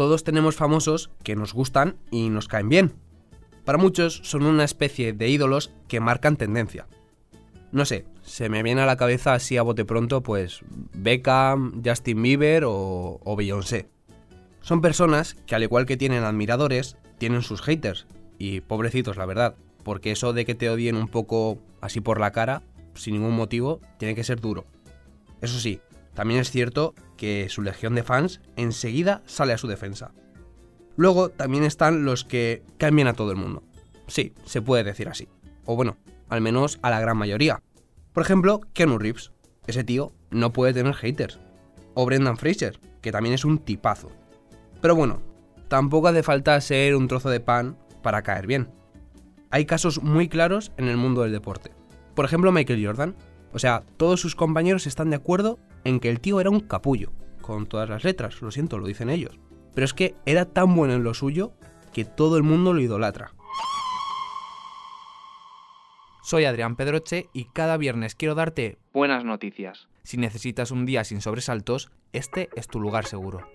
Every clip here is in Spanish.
Todos tenemos famosos que nos gustan y nos caen bien. Para muchos son una especie de ídolos que marcan tendencia. No sé, se me viene a la cabeza así a bote pronto pues Beckham, Justin Bieber o, o Beyoncé. Son personas que al igual que tienen admiradores, tienen sus haters. Y pobrecitos, la verdad. Porque eso de que te odien un poco así por la cara, sin ningún motivo, tiene que ser duro. Eso sí, también es cierto que su legión de fans enseguida sale a su defensa. Luego también están los que cambian a todo el mundo. Sí, se puede decir así. O bueno, al menos a la gran mayoría. Por ejemplo, Keanu Reeves. Ese tío no puede tener haters. O Brendan Fraser, que también es un tipazo. Pero bueno, tampoco hace falta ser un trozo de pan para caer bien. Hay casos muy claros en el mundo del deporte. Por ejemplo, Michael Jordan. O sea, todos sus compañeros están de acuerdo en que el tío era un capullo. Con todas las letras, lo siento, lo dicen ellos. Pero es que era tan bueno en lo suyo que todo el mundo lo idolatra. Soy Adrián Pedroche y cada viernes quiero darte buenas noticias. Si necesitas un día sin sobresaltos, este es tu lugar seguro.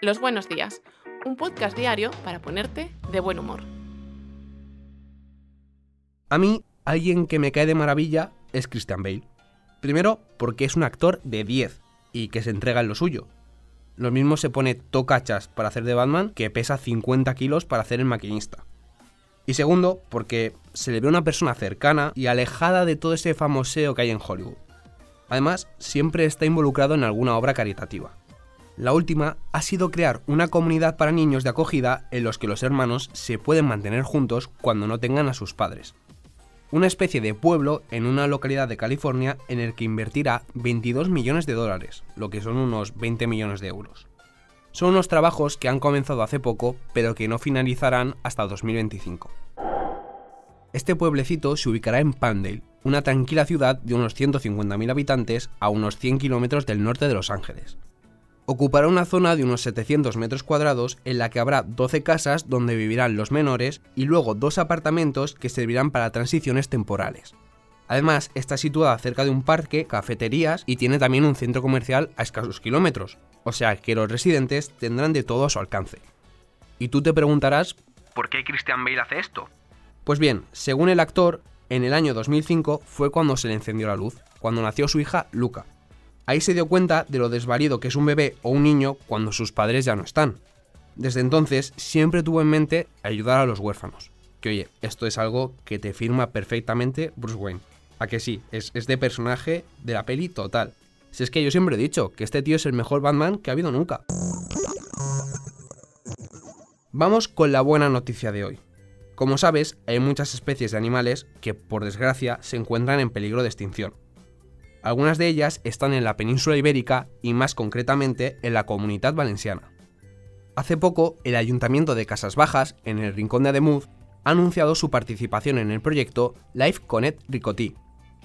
Los buenos días, un podcast diario para ponerte de buen humor. A mí, alguien que me cae de maravilla es Christian Bale. Primero, porque es un actor de 10 y que se entrega en lo suyo. Lo mismo se pone tocachas para hacer de Batman que pesa 50 kilos para hacer el maquinista. Y segundo, porque se le ve una persona cercana y alejada de todo ese famoseo que hay en Hollywood. Además, siempre está involucrado en alguna obra caritativa. La última ha sido crear una comunidad para niños de acogida en los que los hermanos se pueden mantener juntos cuando no tengan a sus padres. Una especie de pueblo en una localidad de California en el que invertirá 22 millones de dólares, lo que son unos 20 millones de euros. Son unos trabajos que han comenzado hace poco, pero que no finalizarán hasta 2025. Este pueblecito se ubicará en Pandale, una tranquila ciudad de unos 150.000 habitantes a unos 100 kilómetros del norte de Los Ángeles. Ocupará una zona de unos 700 metros cuadrados en la que habrá 12 casas donde vivirán los menores y luego dos apartamentos que servirán para transiciones temporales. Además, está situada cerca de un parque, cafeterías y tiene también un centro comercial a escasos kilómetros, o sea que los residentes tendrán de todo a su alcance. Y tú te preguntarás, ¿por qué Christian Bale hace esto? Pues bien, según el actor, en el año 2005 fue cuando se le encendió la luz, cuando nació su hija Luca. Ahí se dio cuenta de lo desvalido que es un bebé o un niño cuando sus padres ya no están. Desde entonces siempre tuvo en mente ayudar a los huérfanos. Que oye, esto es algo que te firma perfectamente Bruce Wayne. A que sí, es, es de personaje de la peli total. Si es que yo siempre he dicho que este tío es el mejor Batman que ha habido nunca. Vamos con la buena noticia de hoy. Como sabes, hay muchas especies de animales que, por desgracia, se encuentran en peligro de extinción. Algunas de ellas están en la península ibérica y más concretamente en la comunidad valenciana. Hace poco, el Ayuntamiento de Casas Bajas, en el Rincón de Ademuz, ha anunciado su participación en el proyecto Life Connect Ricotí,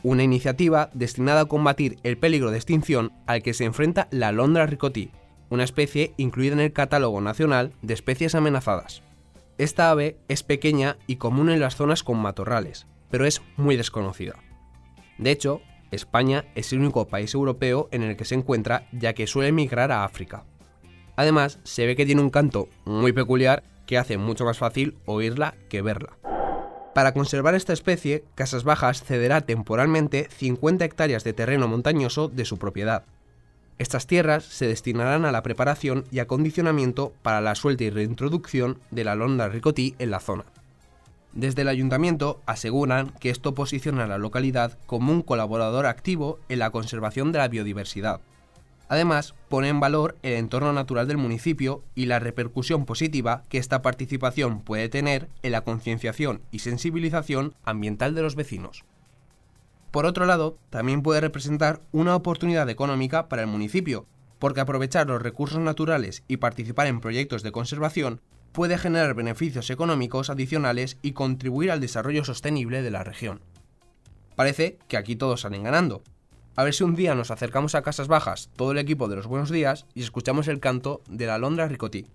una iniciativa destinada a combatir el peligro de extinción al que se enfrenta la alondra ricotí, una especie incluida en el Catálogo Nacional de Especies Amenazadas. Esta ave es pequeña y común en las zonas con matorrales, pero es muy desconocida. De hecho, España es el único país europeo en el que se encuentra ya que suele migrar a África. Además, se ve que tiene un canto muy peculiar que hace mucho más fácil oírla que verla. Para conservar esta especie, Casas Bajas cederá temporalmente 50 hectáreas de terreno montañoso de su propiedad. Estas tierras se destinarán a la preparación y acondicionamiento para la suelta y reintroducción de la londa ricotí en la zona. Desde el ayuntamiento aseguran que esto posiciona a la localidad como un colaborador activo en la conservación de la biodiversidad, Además, pone en valor el entorno natural del municipio y la repercusión positiva que esta participación puede tener en la concienciación y sensibilización ambiental de los vecinos. Por otro lado, también puede representar una oportunidad económica para el municipio, porque aprovechar los recursos naturales y participar en proyectos de conservación puede generar beneficios económicos adicionales y contribuir al desarrollo sostenible de la región. Parece que aquí todos salen ganando, a ver si un día nos acercamos a Casas Bajas, todo el equipo de los Buenos Días, y escuchamos el canto de la Londra Ricotí.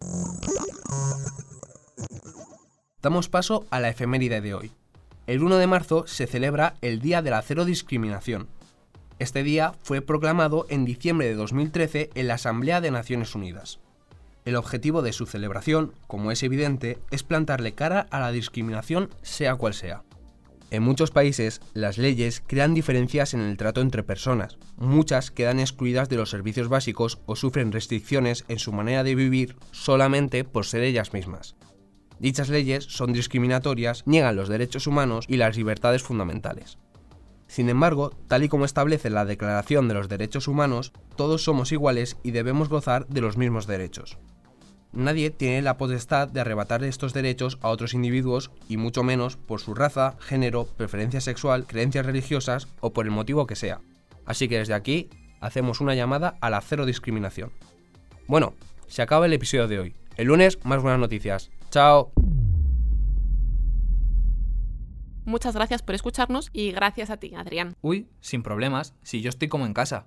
Damos paso a la efeméride de hoy. El 1 de marzo se celebra el Día de la Cero Discriminación. Este día fue proclamado en diciembre de 2013 en la Asamblea de Naciones Unidas. El objetivo de su celebración, como es evidente, es plantarle cara a la discriminación sea cual sea. En muchos países, las leyes crean diferencias en el trato entre personas. Muchas quedan excluidas de los servicios básicos o sufren restricciones en su manera de vivir solamente por ser ellas mismas. Dichas leyes son discriminatorias, niegan los derechos humanos y las libertades fundamentales. Sin embargo, tal y como establece la Declaración de los Derechos Humanos, todos somos iguales y debemos gozar de los mismos derechos. Nadie tiene la potestad de arrebatar estos derechos a otros individuos y mucho menos por su raza, género, preferencia sexual, creencias religiosas o por el motivo que sea. Así que desde aquí hacemos una llamada a la cero discriminación. Bueno, se acaba el episodio de hoy. El lunes más buenas noticias. Chao. Muchas gracias por escucharnos y gracias a ti, Adrián. Uy, sin problemas, si yo estoy como en casa.